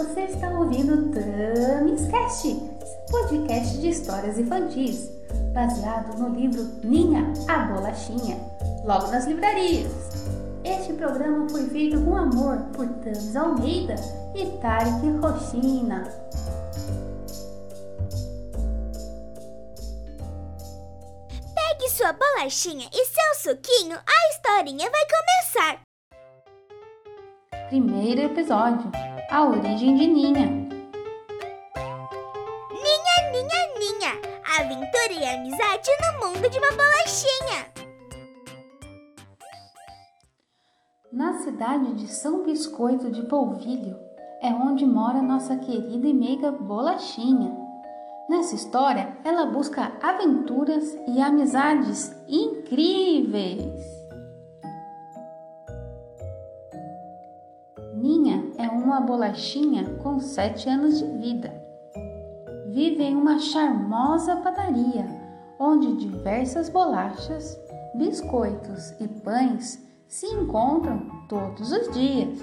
Você está ouvindo Tamis Cast, podcast de histórias infantis, baseado no livro Ninha, a Bolachinha, logo nas livrarias. Este programa foi feito com amor por Tamis Almeida e Tarek Rochina. Pegue sua bolachinha e seu suquinho, a historinha vai começar. Primeiro episódio: A origem de Ninha. Ninha, ninha, ninha, aventura e amizade no mundo de uma bolachinha. Na cidade de São Biscoito de Polvilho é onde mora nossa querida e meiga Bolachinha. Nessa história, ela busca aventuras e amizades incríveis. Uma bolachinha com sete anos de vida. Vive em uma charmosa padaria, onde diversas bolachas, biscoitos e pães se encontram todos os dias.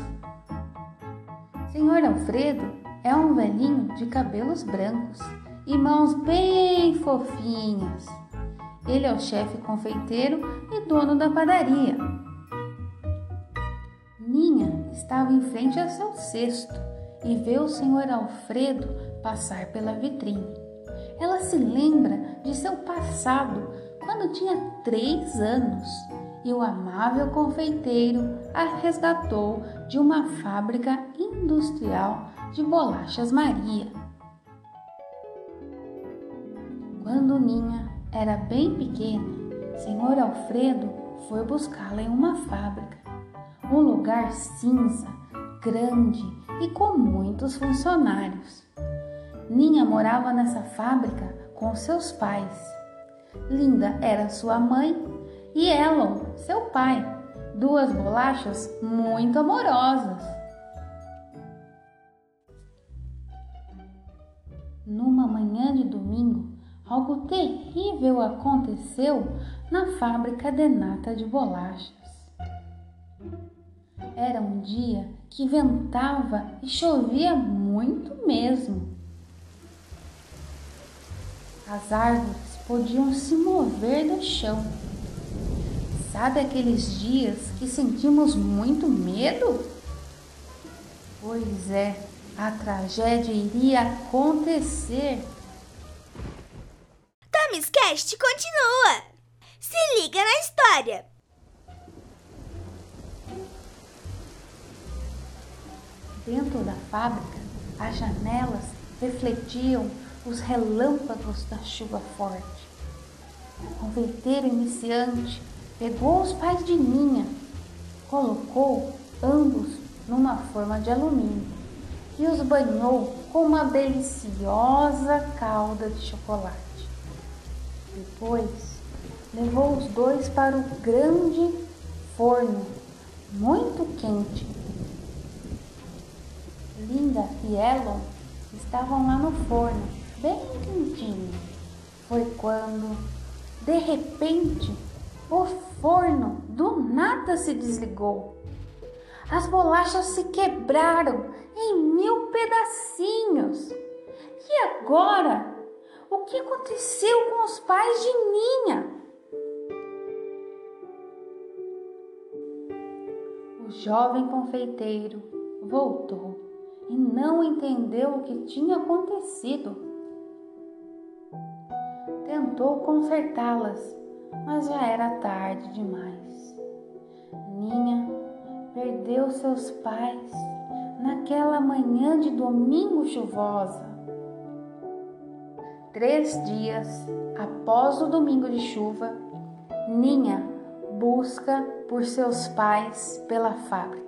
Senhor Alfredo é um velhinho de cabelos brancos e mãos bem fofinhas. Ele é o chefe confeiteiro e dono da padaria. Ninha estava em frente a seu cesto e vê o senhor Alfredo passar pela vitrine. Ela se lembra de seu passado quando tinha três anos e o amável confeiteiro a resgatou de uma fábrica industrial de bolachas Maria. Quando Ninha era bem pequena, senhor Alfredo foi buscá-la em uma fábrica, um lugar cinza, grande e com muitos funcionários. Ninha morava nessa fábrica com seus pais. Linda era sua mãe e Elon, seu pai, duas bolachas muito amorosas. Numa manhã de domingo, algo terrível aconteceu na fábrica de nata de bolachas. Era um dia que ventava e chovia muito mesmo. As árvores podiam se mover do chão. Sabe aqueles dias que sentimos muito medo? Pois é, a tragédia iria acontecer. Tamis Cast continua. Se liga na história. Dentro da fábrica, as janelas refletiam os relâmpagos da chuva forte. O confeiteiro iniciante pegou os pais de Ninha, colocou ambos numa forma de alumínio e os banhou com uma deliciosa calda de chocolate. Depois, levou os dois para o grande forno, muito quente. Linda e Elon estavam lá no forno, bem quentinho. Foi quando, de repente, o forno do nada se desligou. As bolachas se quebraram em mil pedacinhos. E agora? O que aconteceu com os pais de Ninha? O jovem confeiteiro voltou e não entendeu o que tinha acontecido. Tentou consertá-las, mas já era tarde demais. Ninha perdeu seus pais naquela manhã de domingo chuvosa. Três dias após o domingo de chuva, Ninha busca por seus pais pela fábrica.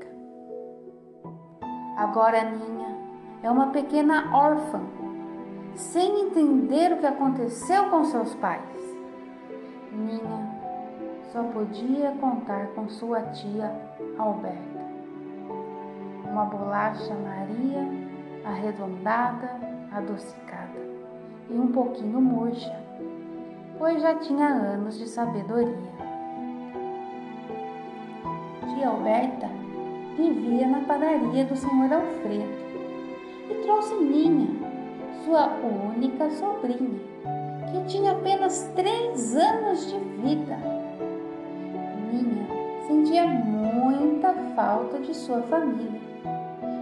Agora Ninha é uma pequena órfã, sem entender o que aconteceu com seus pais. Ninha só podia contar com sua tia Alberta. Uma bolacha Maria arredondada, adocicada e um pouquinho murcha, pois já tinha anos de sabedoria. Tia Alberta vivia na padaria do senhor Alfredo e trouxe Ninha, sua única sobrinha, que tinha apenas três anos de vida. Ninha sentia muita falta de sua família.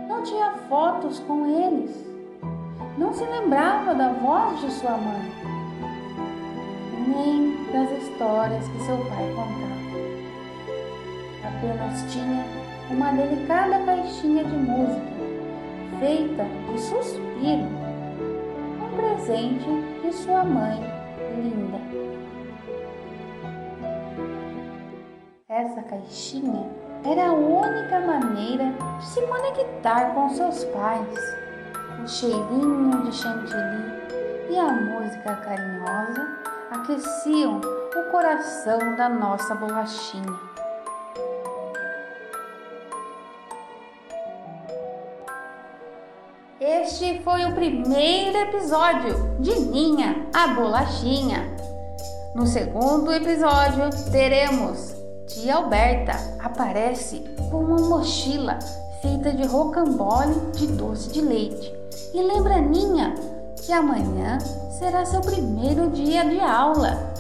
Não tinha fotos com eles. Não se lembrava da voz de sua mãe, nem das histórias que seu pai contava. Apenas tinha uma delicada caixinha de música feita de suspiro, um presente de sua mãe linda. Essa caixinha era a única maneira de se conectar com seus pais. O cheirinho de chantilly e a música carinhosa aqueciam o coração da nossa bolachinha. Este foi o primeiro episódio de Ninha, a Bolachinha. No segundo episódio, teremos Tia Alberta aparece com uma mochila feita de rocambole de doce de leite e lembra Ninha que amanhã será seu primeiro dia de aula.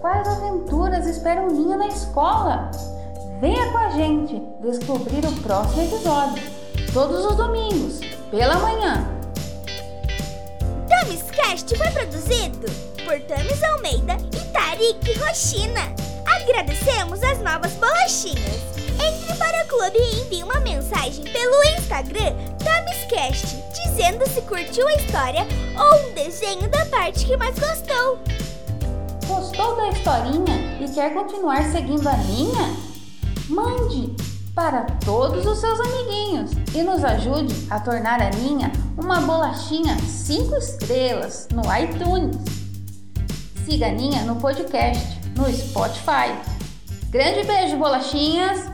Quais aventuras esperam Ninha na escola? Venha com a gente descobrir o próximo episódio, todos os domingos, pela manhã. Tamiscast foi produzido por Tamis Almeida e Tarik Rochina. Agradecemos as novas bolachinhas. Entre para o clube e envie uma mensagem pelo Instagram Tamiscast dizendo se curtiu a história ou um desenho da parte que mais gostou. Gostou da historinha e quer continuar seguindo a minha? Mande para todos os seus amiguinhos e nos ajude a tornar a Ninha uma bolachinha 5 estrelas no iTunes. Siga a Ninha no podcast, no Spotify. Grande beijo, bolachinhas!